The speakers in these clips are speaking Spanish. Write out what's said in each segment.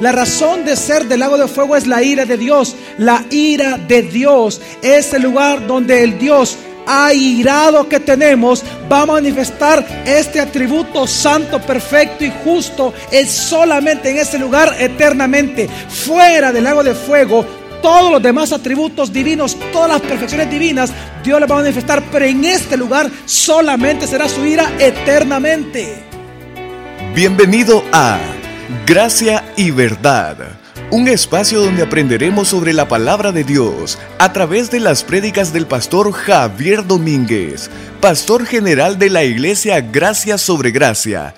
La razón de ser del lago de fuego es la ira de Dios. La ira de Dios es el lugar donde el Dios airado que tenemos va a manifestar este atributo santo, perfecto y justo. Es solamente en ese lugar eternamente. Fuera del lago de fuego, todos los demás atributos divinos, todas las perfecciones divinas, Dios les va a manifestar. Pero en este lugar solamente será su ira eternamente. Bienvenido a Gracia y Verdad, un espacio donde aprenderemos sobre la palabra de Dios a través de las prédicas del pastor Javier Domínguez, pastor general de la iglesia Gracia sobre Gracia.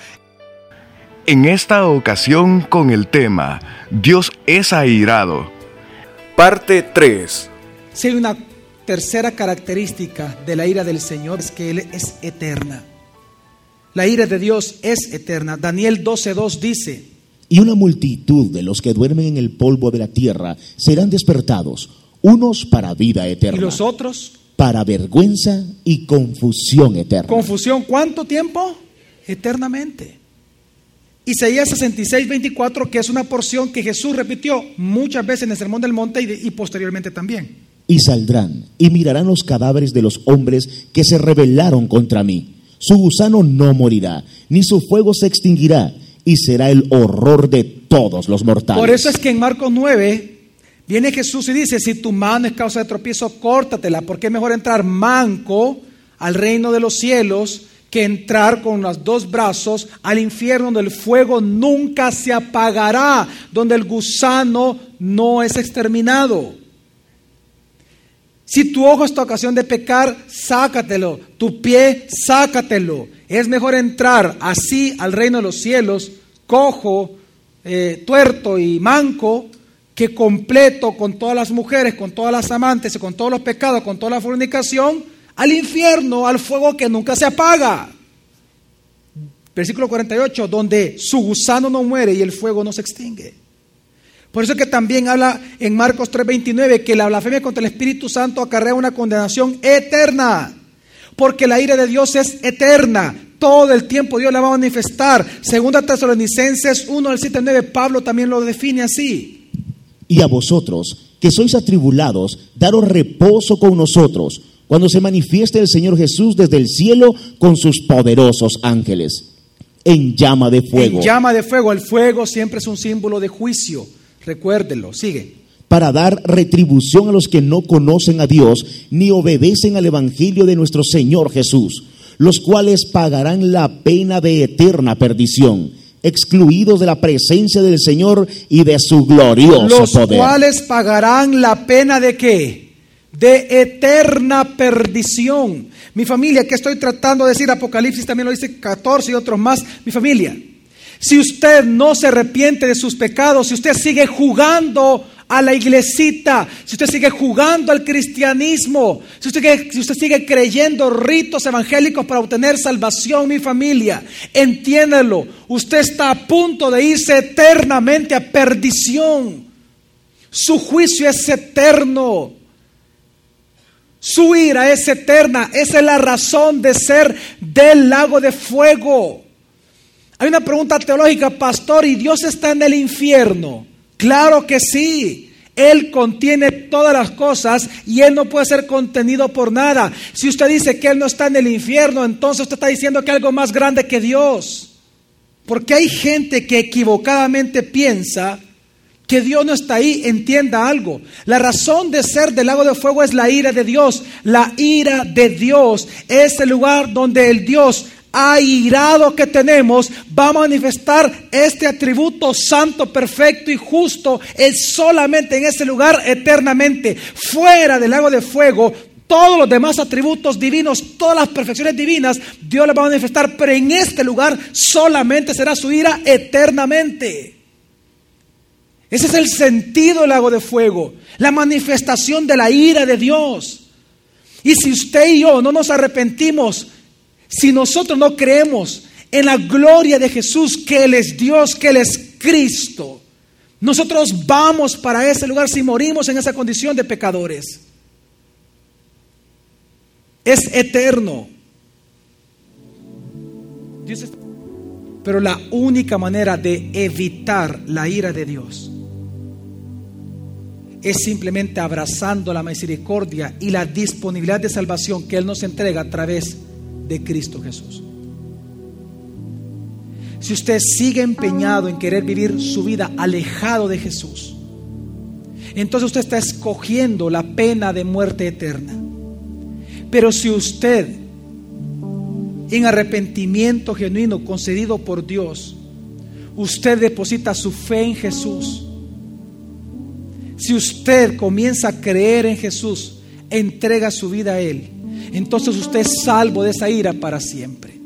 En esta ocasión con el tema Dios es airado. Parte 3. Si hay una tercera característica de la ira del Señor es que Él es eterna. La ira de Dios es eterna. Daniel 12.2 dice, Y una multitud de los que duermen en el polvo de la tierra serán despertados, unos para vida ¿y eterna, los otros? para vergüenza y confusión eterna. Confusión, ¿cuánto tiempo? Eternamente. Isaías 66, 24, que es una porción que Jesús repitió muchas veces en el Sermón del Monte y, de- y posteriormente también. y saldrán y mirarán los cadáveres de los hombres que se rebelaron contra mí. Su gusano no morirá, ni su fuego se extinguirá, y será el horror de todos los mortales. Por eso es que en Marcos 9 viene Jesús y dice, si tu mano es causa de tropiezo, córtatela, porque es mejor entrar manco al reino de los cielos que entrar con los dos brazos al infierno donde el fuego nunca se apagará, donde el gusano no es exterminado. Si tu ojo es tu ocasión de pecar, sácatelo. Tu pie, sácatelo. Es mejor entrar así al reino de los cielos, cojo, eh, tuerto y manco, que completo con todas las mujeres, con todas las amantes, con todos los pecados, con toda la fornicación, al infierno, al fuego que nunca se apaga. Versículo 48, donde su gusano no muere y el fuego no se extingue. Por eso es que también habla en Marcos 3:29 que la blasfemia contra el Espíritu Santo acarrea una condenación eterna. Porque la ira de Dios es eterna. Todo el tiempo Dios la va a manifestar. Segunda Tesalonicenses 1 al 7 al 9, Pablo también lo define así. Y a vosotros, que sois atribulados, daros reposo con nosotros, cuando se manifieste el Señor Jesús desde el cielo con sus poderosos ángeles, en llama de fuego, En llama de fuego, el fuego siempre es un símbolo de juicio. Recuérdelo, sigue. para dar retribución a los que no conocen a Dios ni obedecen al Evangelio de nuestro Señor Jesús, los cuales pagarán la pena de eterna perdición, excluidos de la presencia del Señor y de su glorioso Los poder. cuales pagarán la pena de qué? De eterna perdición. Mi familia, que estoy tratando de decir, Apocalipsis también lo dice 14 y otros más. Mi familia, si usted no se arrepiente de sus pecados, si usted sigue jugando a la iglesita, si usted sigue jugando al cristianismo, si usted, sigue- creyendo ritos evangélicos para obtener salvación, mi familia, entiéndalo, usted está a punto de irse eternamente a perdición. Su juicio es eterno. Su ira es eterna. Esa es la razón de ser del lago de fuego. Hay una pregunta teológica, pastor, ¿y Dios está en el infierno? Claro que sí. Él contiene todas las cosas y Él no puede ser contenido por nada. Si usted dice que Él no está en el infierno, entonces usted está diciendo que hay algo más grande que Dios. Porque hay gente que equivocadamente piensa que Dios no está ahí, entienda algo. La razón de ser del lago de fuego es la ira de Dios. La ira de Dios es el lugar donde el Dios airado que tenemos va a manifestar este atributo santo, perfecto y justo. Es solamente en ese lugar eternamente. Fuera del lago de fuego, todos los demás atributos divinos, todas las perfecciones divinas, Dios les va a manifestar, pero en este lugar solamente será su ira eternamente. Ese es el sentido del lago de fuego, la manifestación de la ira de Dios. Y si usted y yo no nos arrepentimos, si nosotros no creemos en la gloria de Jesús, que Él es Dios, que Él es Cristo, nosotros vamos para ese lugar si morimos en esa condición de pecadores. Es eterno. Dios está- Pero la única manera de evitar la ira de Dios es simplemente abrazando la misericordia y la disponibilidad de salvación que Él nos entrega a través de Cristo Jesús. Si usted sigue empeñado en querer vivir su vida alejado de Jesús, entonces usted está escogiendo la pena de muerte eterna. Pero si usted, en arrepentimiento genuino concedido por Dios, usted deposita su fe en Jesús, si usted comienza a creer en Jesús, entrega su vida a Él, entonces usted es salvo de esa ira para siempre.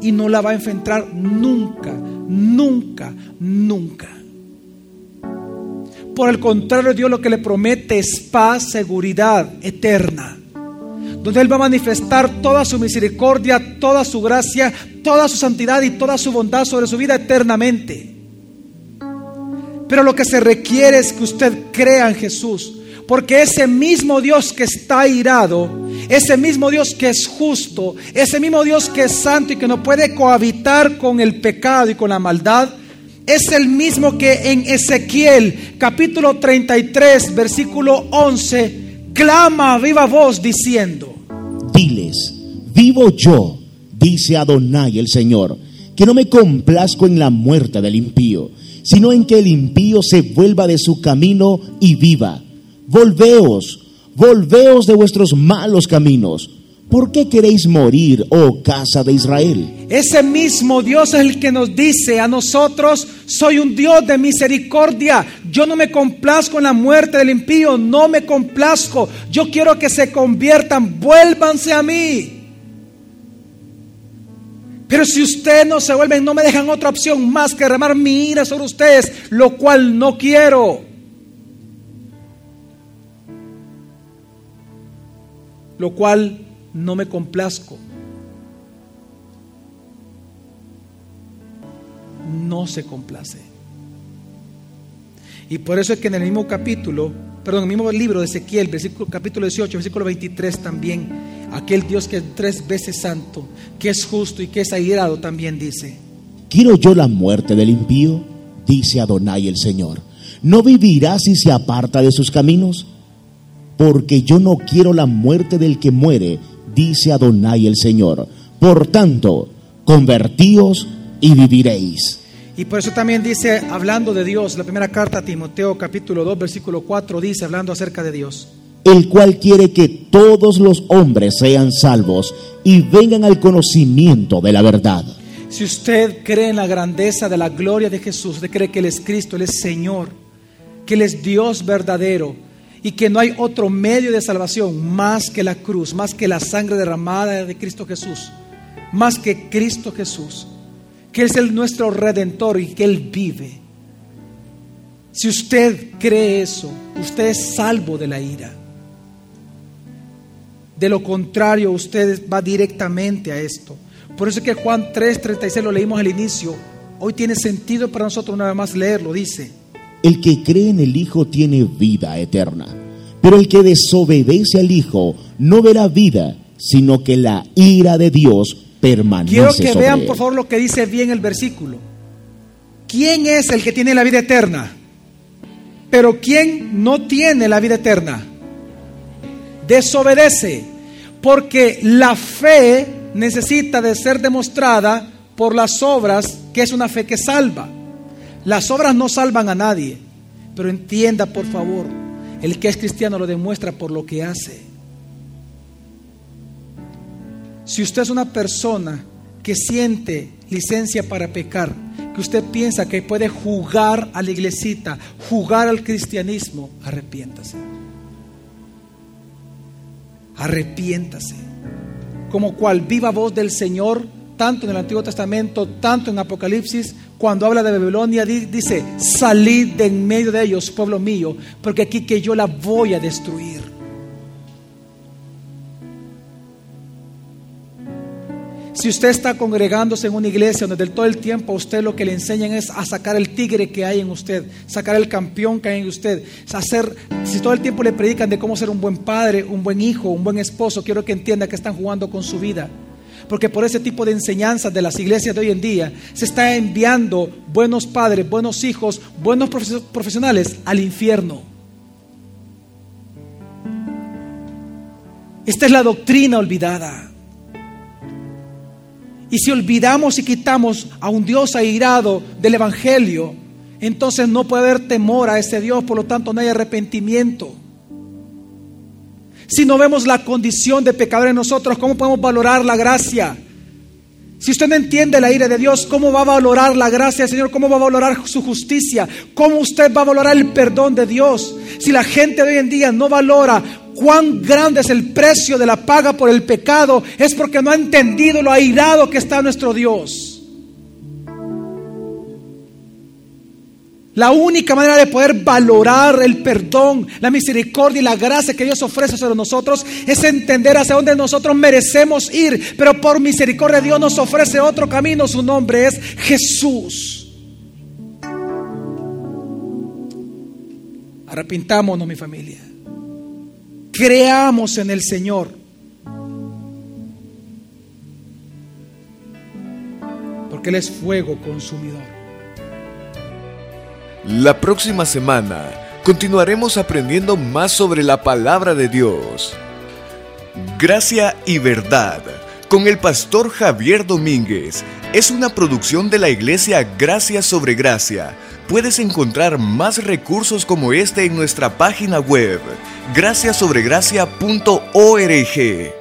Y no la va a enfrentar nunca, nunca, nunca. Por el contrario, Dios lo que le promete es paz, seguridad eterna. Donde Él va a manifestar toda su misericordia, toda su gracia, toda su santidad y toda su bondad sobre su vida eternamente. Pero lo que se requiere es que usted crea en Jesús. Porque ese mismo Dios que está irado, ese mismo Dios que es justo, ese mismo Dios que es santo y que no puede cohabitar con el pecado y con la maldad, es el mismo que en Ezequiel capítulo 33 versículo 11 clama a viva voz diciendo, Diles, vivo yo, dice Adonai el Señor, que no me complazco en la muerte del impío sino en que el impío se vuelva de su camino y viva. Volveos, volveos de vuestros malos caminos. ¿Por qué queréis morir, oh casa de Israel? Ese mismo Dios es el que nos dice a nosotros, soy un Dios de misericordia. Yo no me complazco en la muerte del impío, no me complazco. Yo quiero que se conviertan, vuélvanse a mí. Pero si ustedes no se vuelven, no me dejan otra opción más que remar mi ira sobre ustedes, lo cual no quiero. Lo cual no me complazco. No se complace. Y por eso es que en el mismo capítulo, perdón, en el mismo libro de Ezequiel, capítulo 18, versículo 23 también, aquel Dios que es tres veces santo, que es justo y que es airado, también dice. ¿Quiero yo la muerte del impío? Dice Adonai el Señor. ¿No vivirá si se aparta de sus caminos? Porque yo no quiero la muerte del que muere, dice Adonai el Señor. Por tanto, convertíos y viviréis. Y por eso también dice, hablando de Dios, la primera carta a Timoteo capítulo 2, versículo 4, dice, hablando acerca de Dios el cual quiere que todos los hombres sean salvos y vengan al conocimiento de la verdad. Si usted cree en la grandeza de la gloria de Jesús, usted cree que Él es Cristo, Él es Señor, que Él es Dios verdadero y que no hay otro medio de salvación más que la cruz, más que la sangre derramada de Cristo Jesús, más que Cristo Jesús, que es el nuestro redentor y que Él vive. Si usted cree eso, usted es salvo de la ira. De lo contrario, usted va directamente a esto. Por eso es que Juan 3:36 lo leímos al inicio. Hoy tiene sentido para nosotros nada más leerlo. Dice, el que cree en el Hijo tiene vida eterna, pero el que desobedece al Hijo no verá vida, sino que la ira de Dios permanece. Quiero que vean por favor lo que dice bien el versículo. ¿Quién es el que tiene la vida eterna? Pero ¿quién no tiene la vida eterna? Desobedece. Porque la fe necesita de ser demostrada por las obras, que es una fe que salva. Las obras no salvan a nadie, pero entienda por favor, el que es cristiano lo demuestra por lo que hace. Si usted es una persona que siente licencia para pecar, que usted piensa que puede jugar a la iglesita, jugar al cristianismo, arrepiéntase arrepiéntase. Como cual viva voz del Señor, tanto en el Antiguo Testamento, tanto en Apocalipsis, cuando habla de Babilonia, dice, salid de en medio de ellos, pueblo mío, porque aquí que yo la voy a destruir. Si usted está congregándose en una iglesia donde todo el tiempo a usted lo que le enseñan es a sacar el tigre que hay en usted, sacar el campeón que hay en usted, hacer, si todo el tiempo le predican de cómo ser un buen padre, un buen hijo, un buen esposo, quiero que entienda que están jugando con su vida. Porque por ese tipo de enseñanzas de las iglesias de hoy en día se está enviando buenos padres, buenos hijos, buenos profesionales al infierno. Esta es la doctrina olvidada. Y si olvidamos y quitamos a un Dios airado del Evangelio, entonces no puede haber temor a ese Dios, por lo tanto no hay arrepentimiento. Si no vemos la condición de pecador en nosotros, ¿cómo podemos valorar la gracia? Si usted no entiende la ira de Dios, ¿cómo va a valorar la gracia del Señor? ¿Cómo va a valorar su justicia? ¿Cómo usted va a valorar el perdón de Dios? Si la gente de hoy en día no valora cuán grande es el precio de la paga por el pecado, es porque no ha entendido lo airado que está nuestro Dios. La única manera de poder valorar el perdón, la misericordia y la gracia que Dios ofrece sobre nosotros es entender hacia dónde nosotros merecemos ir. Pero por misericordia Dios nos ofrece otro camino. Su nombre es Jesús. Arrepintámonos, mi familia. Creamos en el Señor. Porque Él es fuego consumidor. La próxima semana continuaremos aprendiendo más sobre la palabra de Dios. Gracia y verdad con el pastor Javier Domínguez es una producción de la iglesia Gracia sobre Gracia. Puedes encontrar más recursos como este en nuestra página web graciasobregracia.org.